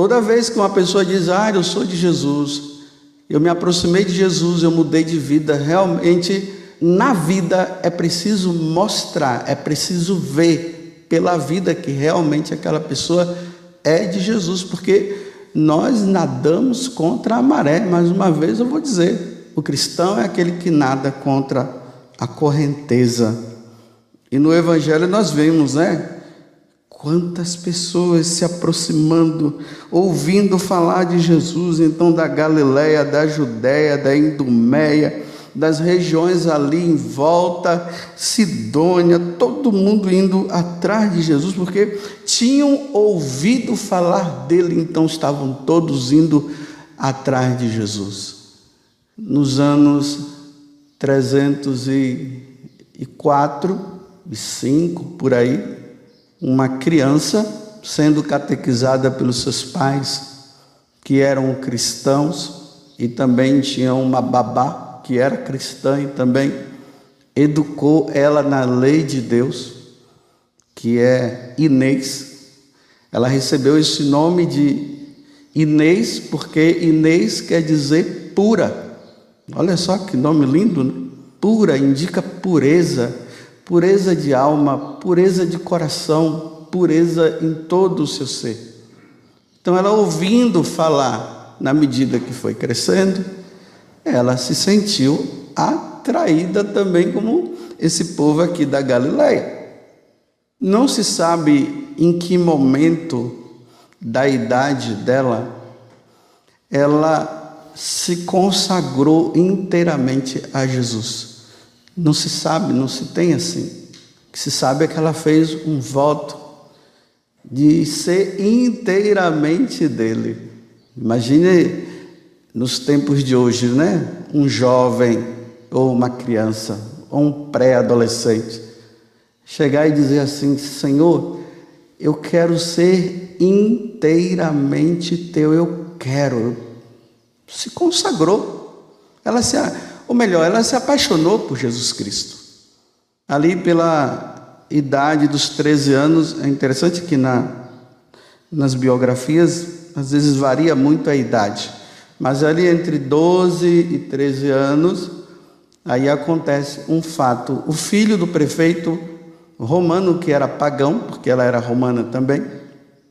Toda vez que uma pessoa diz, ah, eu sou de Jesus, eu me aproximei de Jesus, eu mudei de vida, realmente na vida é preciso mostrar, é preciso ver pela vida que realmente aquela pessoa é de Jesus, porque nós nadamos contra a maré. Mais uma vez eu vou dizer: o cristão é aquele que nada contra a correnteza. E no Evangelho nós vemos, né? Quantas pessoas se aproximando, ouvindo falar de Jesus, então da Galiléia, da Judéia, da Idumeia, das regiões ali em volta, Sidônia, todo mundo indo atrás de Jesus, porque tinham ouvido falar dele, então estavam todos indo atrás de Jesus. Nos anos 304 e 5 por aí, uma criança sendo catequizada pelos seus pais, que eram cristãos e também tinham uma babá que era cristã e também educou ela na lei de Deus, que é Inês. Ela recebeu esse nome de Inês porque Inês quer dizer pura. Olha só que nome lindo, né? Pura indica pureza, pureza de alma, pureza de coração, pureza em todo o seu ser. Então ela ouvindo falar, na medida que foi crescendo, ela se sentiu atraída também como esse povo aqui da Galileia. Não se sabe em que momento da idade dela ela se consagrou inteiramente a Jesus. Não se sabe, não se tem assim. O que se sabe é que ela fez um voto de ser inteiramente dele. Imagine nos tempos de hoje, né? Um jovem ou uma criança ou um pré-adolescente chegar e dizer assim: Senhor, eu quero ser inteiramente teu, eu quero. Se consagrou. Ela se, ou melhor, ela se apaixonou por Jesus Cristo. Ali pela idade dos 13 anos, é interessante que na, nas biografias às vezes varia muito a idade. Mas ali entre 12 e 13 anos, aí acontece um fato. O filho do prefeito romano, que era pagão, porque ela era romana também,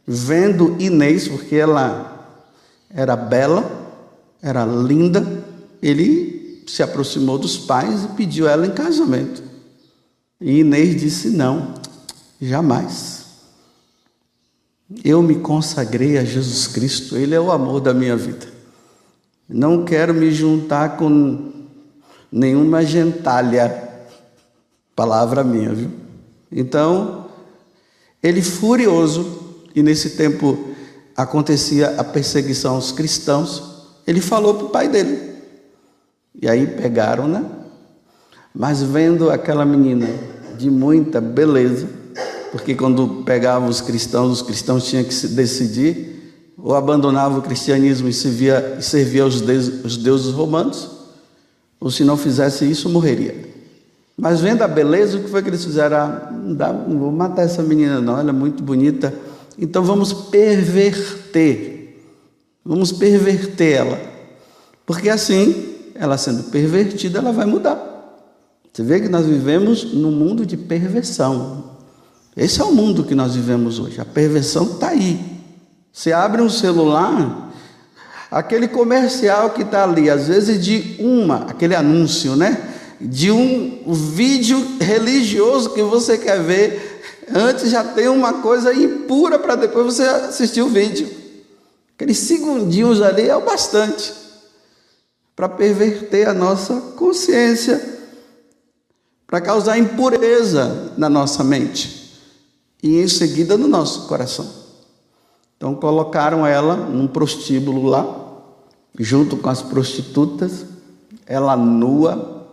vendo Inês, porque ela era bela, era linda, ele se aproximou dos pais e pediu ela em casamento. E Inês disse: Não, jamais. Eu me consagrei a Jesus Cristo, Ele é o amor da minha vida. Não quero me juntar com nenhuma gentalha. Palavra minha, viu? Então, ele furioso, e nesse tempo acontecia a perseguição aos cristãos, ele falou para o pai dele. E aí pegaram, né? Mas vendo aquela menina de muita beleza, porque quando pegavam os cristãos, os cristãos tinham que se decidir ou abandonava o cristianismo e servia, servia aos, deuses, aos deuses romanos, ou se não fizesse isso, morreria. Mas vendo a beleza, o que foi que eles fizeram? Ah, não, dá, não vou matar essa menina, não, ela é muito bonita. Então vamos perverter. Vamos perverter ela. Porque assim, ela sendo pervertida, ela vai mudar. Você vê que nós vivemos num mundo de perversão. Esse é o mundo que nós vivemos hoje. A perversão está aí. Você abre um celular, aquele comercial que está ali, às vezes de uma, aquele anúncio, né? De um vídeo religioso que você quer ver, antes já tem uma coisa impura para depois você assistir o vídeo. Aqueles segundinhos ali é o bastante para perverter a nossa consciência, para causar impureza na nossa mente e em seguida no nosso coração. Então colocaram ela num prostíbulo lá, junto com as prostitutas, ela nua,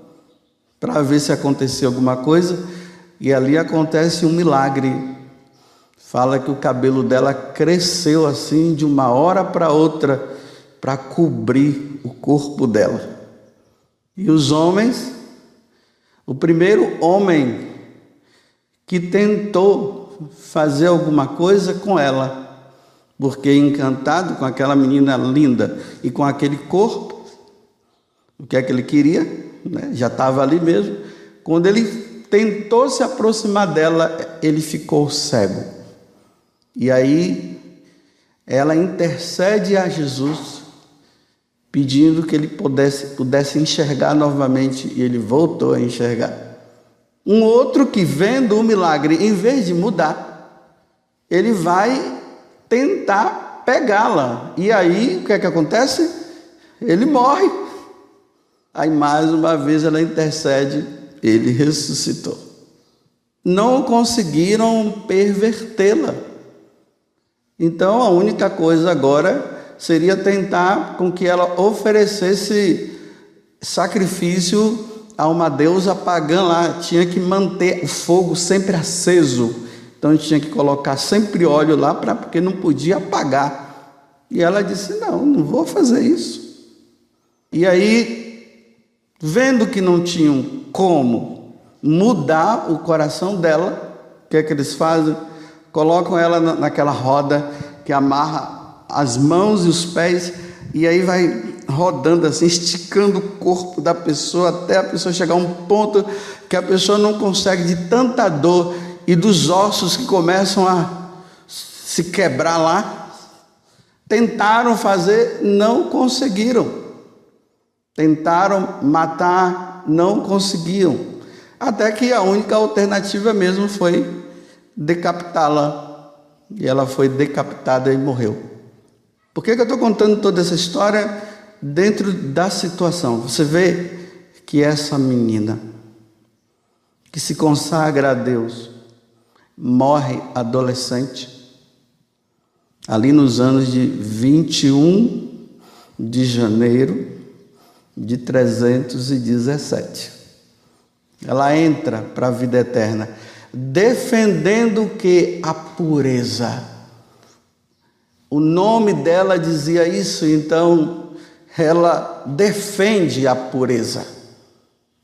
para ver se acontecia alguma coisa, e ali acontece um milagre. Fala que o cabelo dela cresceu assim de uma hora para outra para cobrir o corpo dela. E os homens, o primeiro homem que tentou fazer alguma coisa com ela, porque encantado com aquela menina linda e com aquele corpo, o que é que ele queria? Né? Já estava ali mesmo. Quando ele tentou se aproximar dela, ele ficou cego. E aí ela intercede a Jesus, pedindo que ele pudesse, pudesse enxergar novamente, e ele voltou a enxergar. Um outro que, vendo o milagre, em vez de mudar, ele vai tentar pegá-la. E aí, o que é que acontece? Ele morre. Aí, mais uma vez, ela intercede, ele ressuscitou. Não conseguiram pervertê-la. Então, a única coisa agora seria tentar com que ela oferecesse sacrifício a uma deusa pagã lá, tinha que manter o fogo sempre aceso. Então a gente tinha que colocar sempre óleo lá para porque não podia apagar. E ela disse: "Não, não vou fazer isso". E aí, vendo que não tinham como mudar o coração dela, o que é que eles fazem? Colocam ela naquela roda que amarra as mãos e os pés e aí vai rodando assim, esticando o corpo da pessoa até a pessoa chegar a um ponto que a pessoa não consegue de tanta dor e dos ossos que começam a se quebrar lá. Tentaram fazer, não conseguiram. Tentaram matar, não conseguiam. Até que a única alternativa mesmo foi decapitá-la. E ela foi decapitada e morreu. Por que, que eu estou contando toda essa história? dentro da situação. Você vê que essa menina que se consagra a Deus morre adolescente, ali nos anos de 21 de janeiro de 317. Ela entra para a vida eterna, defendendo que a pureza. O nome dela dizia isso, então ela defende a pureza.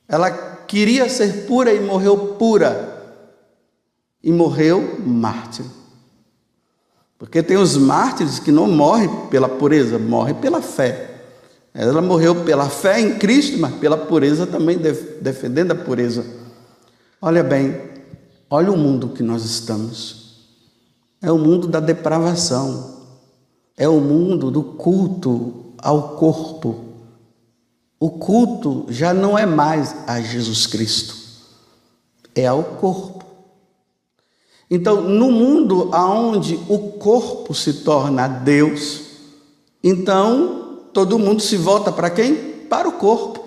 Ela queria ser pura e morreu pura. E morreu mártir. Porque tem os mártires que não morrem pela pureza, morrem pela fé. Ela morreu pela fé em Cristo, mas pela pureza também, defendendo a pureza. Olha bem, olha o mundo que nós estamos. É o mundo da depravação. É o mundo do culto ao corpo. O culto já não é mais a Jesus Cristo, é ao corpo. Então, no mundo aonde o corpo se torna Deus, então todo mundo se volta para quem? Para o corpo.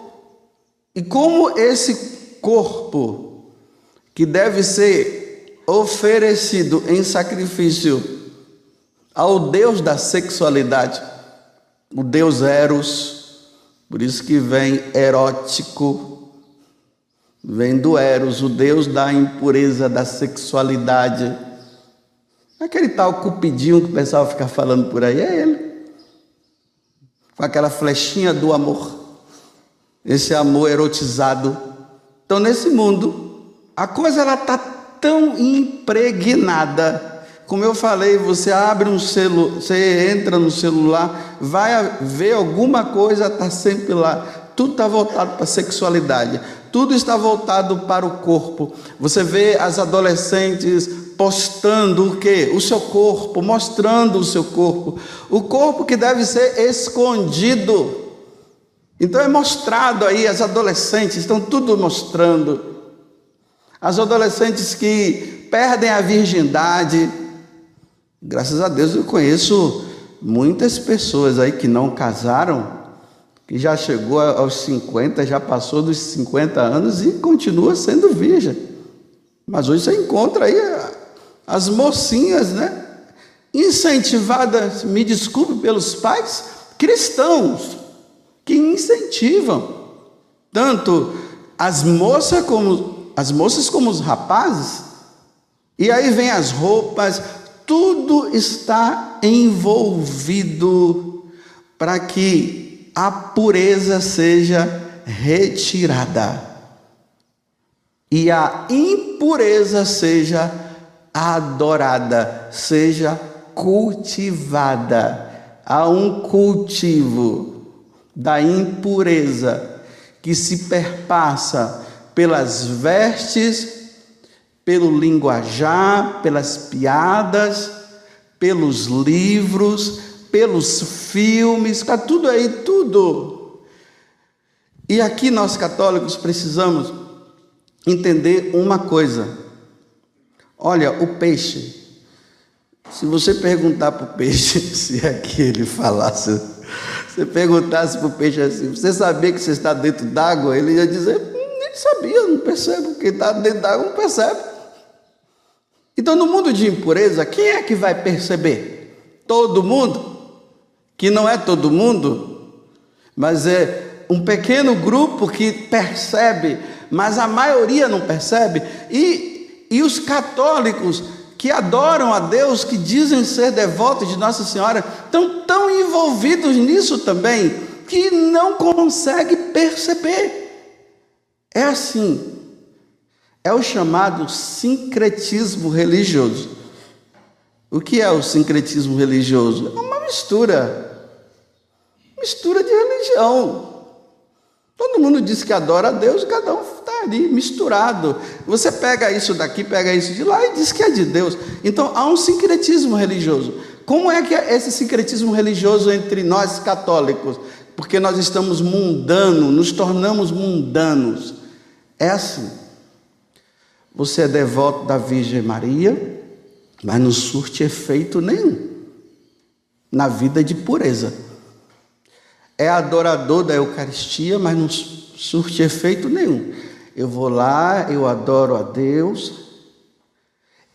E como esse corpo que deve ser oferecido em sacrifício ao Deus da sexualidade, o deus Eros, por isso que vem erótico, vem do Eros, o deus da impureza, da sexualidade. Aquele tal cupidinho que o pessoal fica falando por aí, é ele. Com aquela flechinha do amor, esse amor erotizado. Então, nesse mundo, a coisa ela está tão impregnada como eu falei, você abre um celular, você entra no celular, vai ver alguma coisa, está sempre lá. Tudo está voltado para a sexualidade, tudo está voltado para o corpo. Você vê as adolescentes postando o que? O seu corpo, mostrando o seu corpo. O corpo que deve ser escondido. Então é mostrado aí, as adolescentes estão tudo mostrando. As adolescentes que perdem a virgindade, Graças a Deus eu conheço muitas pessoas aí que não casaram, que já chegou aos 50, já passou dos 50 anos e continua sendo virgem. Mas hoje você encontra aí as mocinhas, né? Incentivadas, me desculpe pelos pais, cristãos, que incentivam tanto as moças como as moças como os rapazes. E aí vem as roupas, tudo está envolvido para que a pureza seja retirada e a impureza seja adorada, seja cultivada. Há um cultivo da impureza que se perpassa pelas vestes, pelo linguajar, pelas piadas, pelos livros, pelos filmes, está tudo aí, tudo. E aqui nós católicos precisamos entender uma coisa. Olha, o peixe. Se você perguntar para o peixe, se aqui ele falasse, você perguntasse para o peixe assim, você sabia que você está dentro d'água? Ele ia dizer, hum, nem sabia, não percebo, quem está dentro d'água não percebe. Então, no mundo de impureza, quem é que vai perceber? Todo mundo? Que não é todo mundo, mas é um pequeno grupo que percebe, mas a maioria não percebe. E, e os católicos que adoram a Deus, que dizem ser devotos de Nossa Senhora, estão tão envolvidos nisso também, que não conseguem perceber. É assim, é o chamado sincretismo religioso. O que é o sincretismo religioso? É uma mistura. Mistura de religião. Todo mundo diz que adora a Deus cada um está ali misturado. Você pega isso daqui, pega isso de lá e diz que é de Deus. Então há um sincretismo religioso. Como é que é esse sincretismo religioso entre nós católicos? Porque nós estamos mundanos, nos tornamos mundanos. É assim. Você é devoto da Virgem Maria, mas não surte efeito nenhum na vida de pureza. É adorador da Eucaristia, mas não surte efeito nenhum. Eu vou lá, eu adoro a Deus,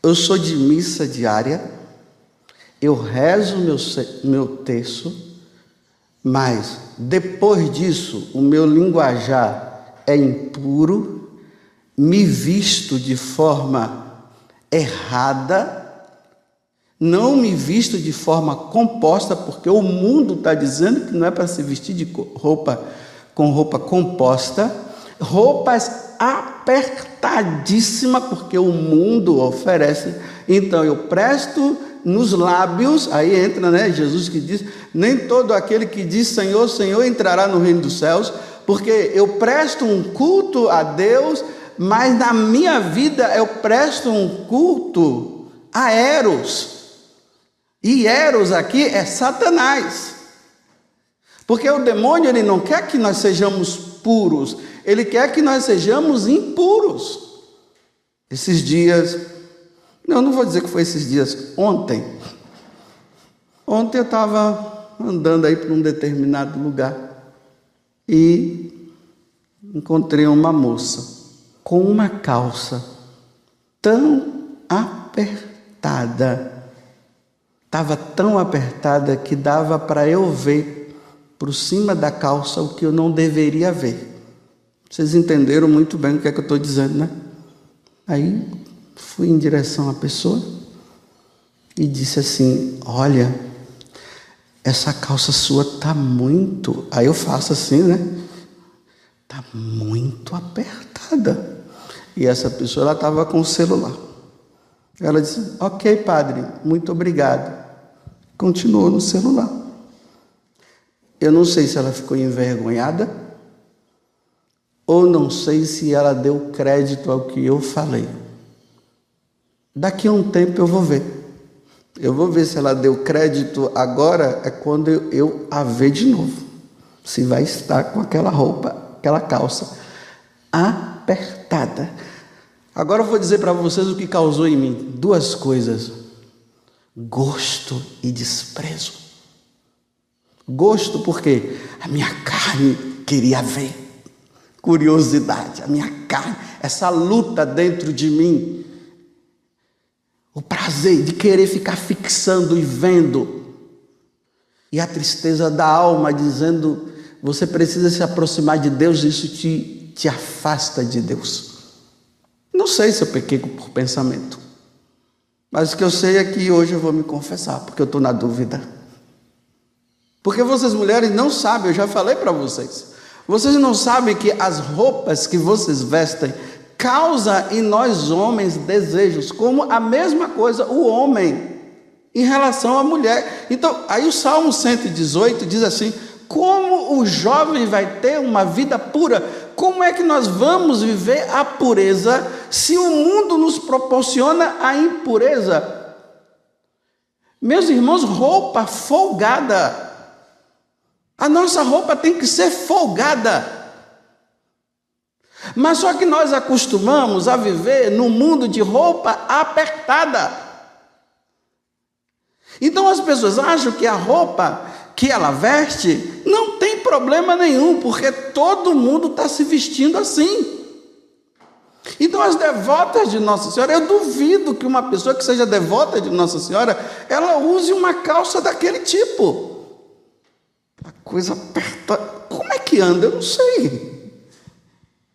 eu sou de missa diária, eu rezo meu, meu texto, mas depois disso o meu linguajar é impuro, me visto de forma errada, não me visto de forma composta, porque o mundo está dizendo que não é para se vestir de roupa com roupa composta, roupas apertadíssimas, porque o mundo oferece. Então eu presto nos lábios, aí entra, né, Jesus que diz: nem todo aquele que diz Senhor, Senhor entrará no reino dos céus, porque eu presto um culto a Deus mas na minha vida eu presto um culto a Eros. E Eros aqui é Satanás. Porque o demônio ele não quer que nós sejamos puros, ele quer que nós sejamos impuros. Esses dias, não, não vou dizer que foi esses dias, ontem. Ontem eu estava andando aí para um determinado lugar e encontrei uma moça com uma calça tão apertada, estava tão apertada que dava para eu ver por cima da calça o que eu não deveria ver. Vocês entenderam muito bem o que é que eu estou dizendo, né? Aí fui em direção à pessoa e disse assim: Olha, essa calça sua tá muito. Aí eu faço assim, né? Tá muito apertada. E essa pessoa estava com o celular. Ela disse: Ok, padre, muito obrigado. Continuou no celular. Eu não sei se ela ficou envergonhada, ou não sei se ela deu crédito ao que eu falei. Daqui a um tempo eu vou ver. Eu vou ver se ela deu crédito agora, é quando eu, eu a ver de novo. Se vai estar com aquela roupa, aquela calça apertada. Agora eu vou dizer para vocês o que causou em mim. Duas coisas: gosto e desprezo. Gosto porque a minha carne queria ver, curiosidade, a minha carne, essa luta dentro de mim, o prazer de querer ficar fixando e vendo, e a tristeza da alma dizendo: você precisa se aproximar de Deus, isso te, te afasta de Deus. Não sei se eu pequei por pensamento. Mas o que eu sei é que hoje eu vou me confessar, porque eu estou na dúvida. Porque vocês mulheres não sabem, eu já falei para vocês. Vocês não sabem que as roupas que vocês vestem causam em nós homens desejos, como a mesma coisa o homem. em relação à mulher. Então, aí o Salmo 118 diz assim: como o jovem vai ter uma vida pura? Como é que nós vamos viver a pureza se o mundo nos proporciona a impureza? Meus irmãos, roupa folgada. A nossa roupa tem que ser folgada. Mas só que nós acostumamos a viver no mundo de roupa apertada. Então as pessoas acham que a roupa que ela veste não tem problema nenhum, porque todo mundo está se vestindo assim. Então, as devotas de Nossa Senhora, eu duvido que uma pessoa que seja devota de Nossa Senhora, ela use uma calça daquele tipo. A coisa aperta. Como é que anda? Eu não sei.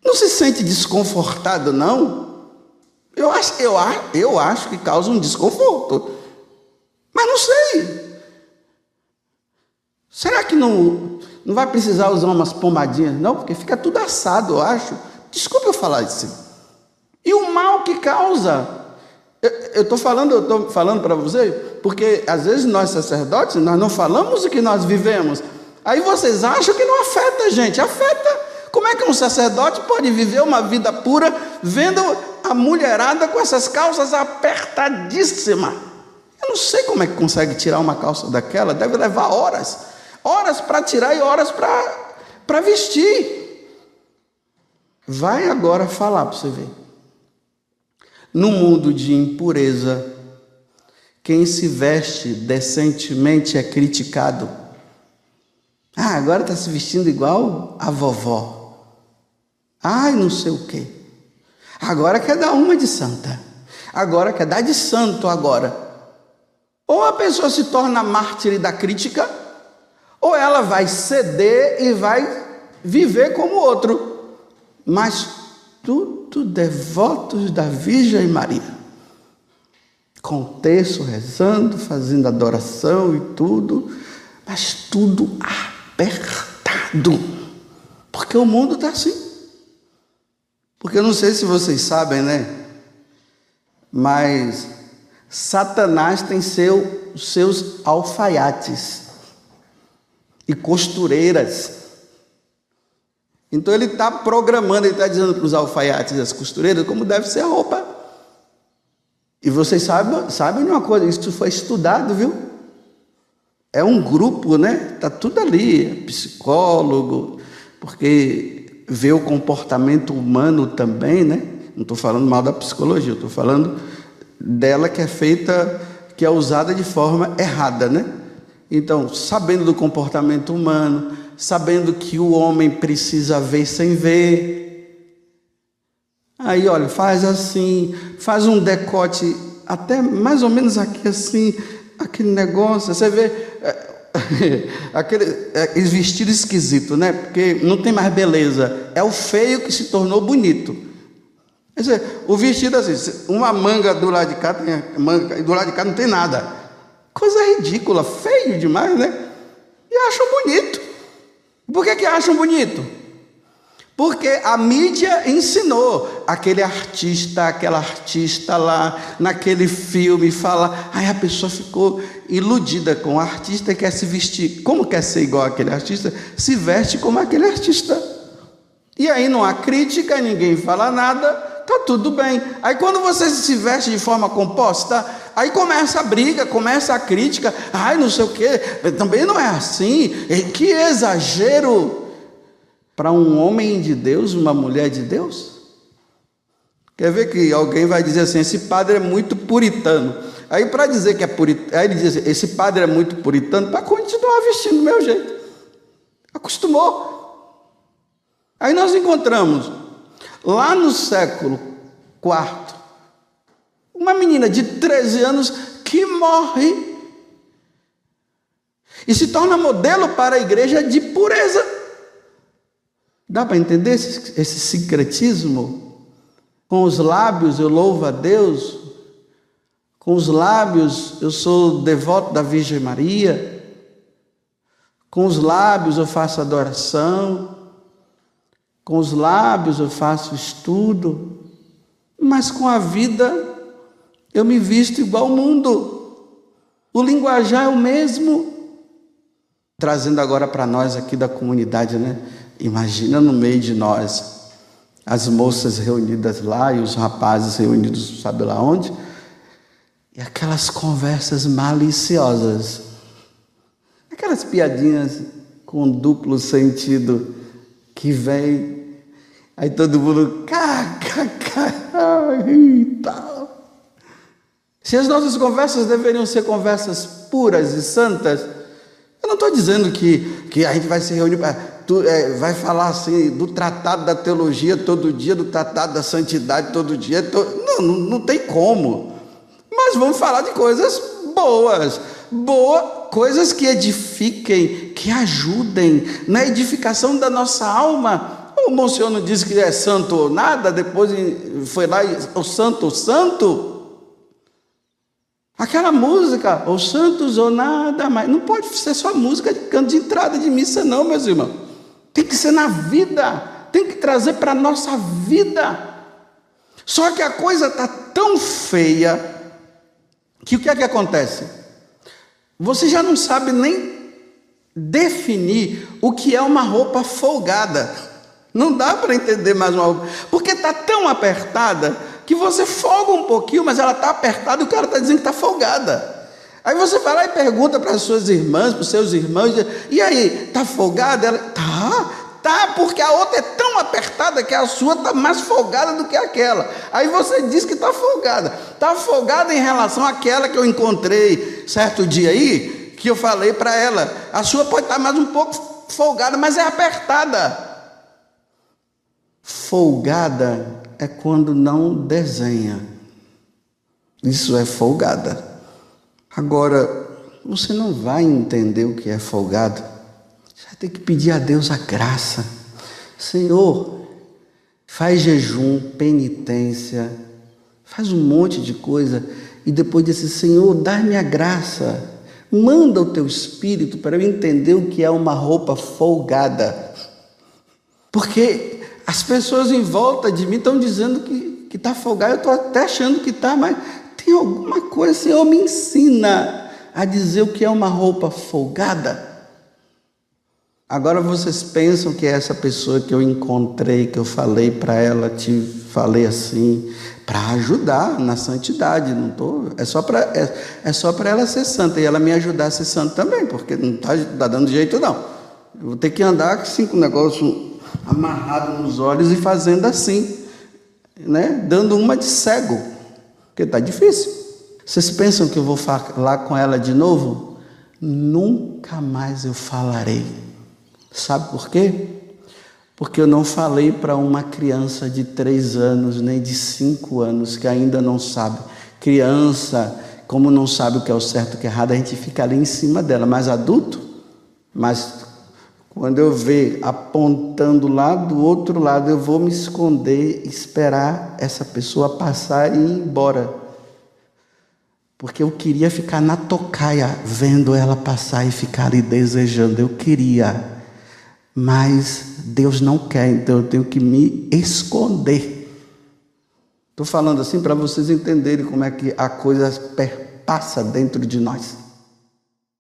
Não se sente desconfortado, não? Eu acho, eu, eu acho que causa um desconforto. Mas não sei. Será que não, não vai precisar usar umas pomadinhas? Não, porque fica tudo assado, eu acho. Desculpe eu falar isso. E o mal que causa? Eu estou falando, eu estou falando para você, porque às vezes nós sacerdotes, nós não falamos o que nós vivemos. Aí vocês acham que não afeta gente, afeta. Como é que um sacerdote pode viver uma vida pura vendo a mulherada com essas calças apertadíssimas? Eu não sei como é que consegue tirar uma calça daquela, deve levar horas horas para tirar e horas para vestir. Vai agora falar para você ver. No mundo de impureza, quem se veste decentemente é criticado. Ah, agora está se vestindo igual a vovó. Ai, não sei o quê. Agora quer dar uma de santa. Agora quer dar de santo agora. Ou a pessoa se torna mártir da crítica, ou ela vai ceder e vai viver como outro. Mas tudo devotos da Virgem Maria. Com o terço rezando, fazendo adoração e tudo, mas tudo apertado. Porque o mundo está assim. Porque eu não sei se vocês sabem, né? Mas Satanás tem seu, seus alfaiates e costureiras. Então ele está programando, ele está dizendo para os alfaiates e as costureiras como deve ser a roupa. E vocês sabem, sabem uma coisa, isso foi estudado, viu? É um grupo, né? Está tudo ali, é psicólogo, porque vê o comportamento humano também, né? Não estou falando mal da psicologia, estou falando dela que é feita, que é usada de forma errada, né? Então, sabendo do comportamento humano, sabendo que o homem precisa ver sem ver. Aí, olha, faz assim, faz um decote até mais ou menos aqui assim, aquele negócio, você vê é, aquele é, vestido esquisito, né? Porque não tem mais beleza, é o feio que se tornou bonito. Quer dizer, o vestido assim, uma manga do lado de cá tem manga, e do lado de cá não tem nada. Coisa ridícula, feio demais, né? E acham bonito. Por que, que acham bonito? Porque a mídia ensinou aquele artista, aquela artista lá naquele filme fala, aí a pessoa ficou iludida com o artista e quer se vestir. Como quer ser igual aquele artista? Se veste como aquele artista. E aí não há crítica, ninguém fala nada, tá tudo bem. Aí quando você se veste de forma composta, Aí começa a briga, começa a crítica, ai, não sei o quê, também não é assim, que exagero para um homem de Deus, uma mulher de Deus. Quer ver que alguém vai dizer assim: esse padre é muito puritano. Aí, para dizer que é puritano, aí ele diz assim, esse padre é muito puritano, para continuar vestindo do meu jeito. Acostumou. Aí nós encontramos, lá no século IV, uma menina de 13 anos que morre e se torna modelo para a igreja de pureza. Dá para entender esse, esse sincretismo? Com os lábios eu louvo a Deus, com os lábios eu sou devoto da Virgem Maria, com os lábios eu faço adoração, com os lábios eu faço estudo, mas com a vida eu me visto igual ao mundo. O linguajar é o mesmo. Trazendo agora para nós aqui da comunidade, né? Imagina no meio de nós, as moças reunidas lá e os rapazes reunidos, sabe lá onde? E aquelas conversas maliciosas, aquelas piadinhas com duplo sentido que vem, aí todo mundo, kkk, e tal. Se as nossas conversas deveriam ser conversas puras e santas, eu não estou dizendo que, que a gente vai se reunir para é, vai falar assim do tratado da teologia todo dia, do tratado da santidade todo dia. Não, não, não tem como. Mas vamos falar de coisas boas. Boa, coisas que edifiquem, que ajudem na edificação da nossa alma. O Monsenhor não disse que é santo ou nada, depois foi lá o santo, o santo. Aquela música, os santos ou nada mais, não pode ser só música de canto de entrada de missa, não, meus irmãos. Tem que ser na vida, tem que trazer para a nossa vida. Só que a coisa está tão feia que o que é que acontece? Você já não sabe nem definir o que é uma roupa folgada. Não dá para entender mais uma roupa, porque está tão apertada que você folga um pouquinho, mas ela está apertada e o cara está dizendo que está folgada. Aí você vai lá e pergunta para as suas irmãs, para os seus irmãos, e aí, tá folgada? Ela, tá, tá, porque a outra é tão apertada que a sua está mais folgada do que aquela. Aí você diz que está folgada. Está folgada em relação àquela que eu encontrei certo dia aí, que eu falei para ela. A sua pode estar tá mais um pouco folgada, mas é apertada. Folgada é quando não desenha. Isso é folgada. Agora, você não vai entender o que é folgado. Você vai ter que pedir a Deus a graça. Senhor, faz jejum, penitência, faz um monte de coisa e depois disse: Senhor, dá-me a graça. Manda o teu espírito para eu entender o que é uma roupa folgada. Porque as pessoas em volta de mim estão dizendo que está folgado, eu estou até achando que está, mas tem alguma coisa, Senhor, me ensina a dizer o que é uma roupa folgada. Agora vocês pensam que é essa pessoa que eu encontrei, que eu falei para ela, te falei assim, para ajudar na santidade, não tô, é só para é, é só para ela ser santa e ela me ajudar a ser santa também, porque não está tá dando jeito não. Eu vou ter que andar com o negócio amarrado nos olhos e fazendo assim, né? Dando uma de cego. Porque está difícil. Vocês pensam que eu vou falar com ela de novo? Nunca mais eu falarei. Sabe por quê? Porque eu não falei para uma criança de três anos, nem de cinco anos, que ainda não sabe. Criança, como não sabe o que é o certo e o que é errado, a gente fica ali em cima dela. Mas adulto, mas quando eu ver apontando lá do outro lado, eu vou me esconder, esperar essa pessoa passar e ir embora. Porque eu queria ficar na tocaia, vendo ela passar e ficar ali desejando. Eu queria. Mas Deus não quer, então eu tenho que me esconder. Estou falando assim para vocês entenderem como é que a coisa perpassa dentro de nós.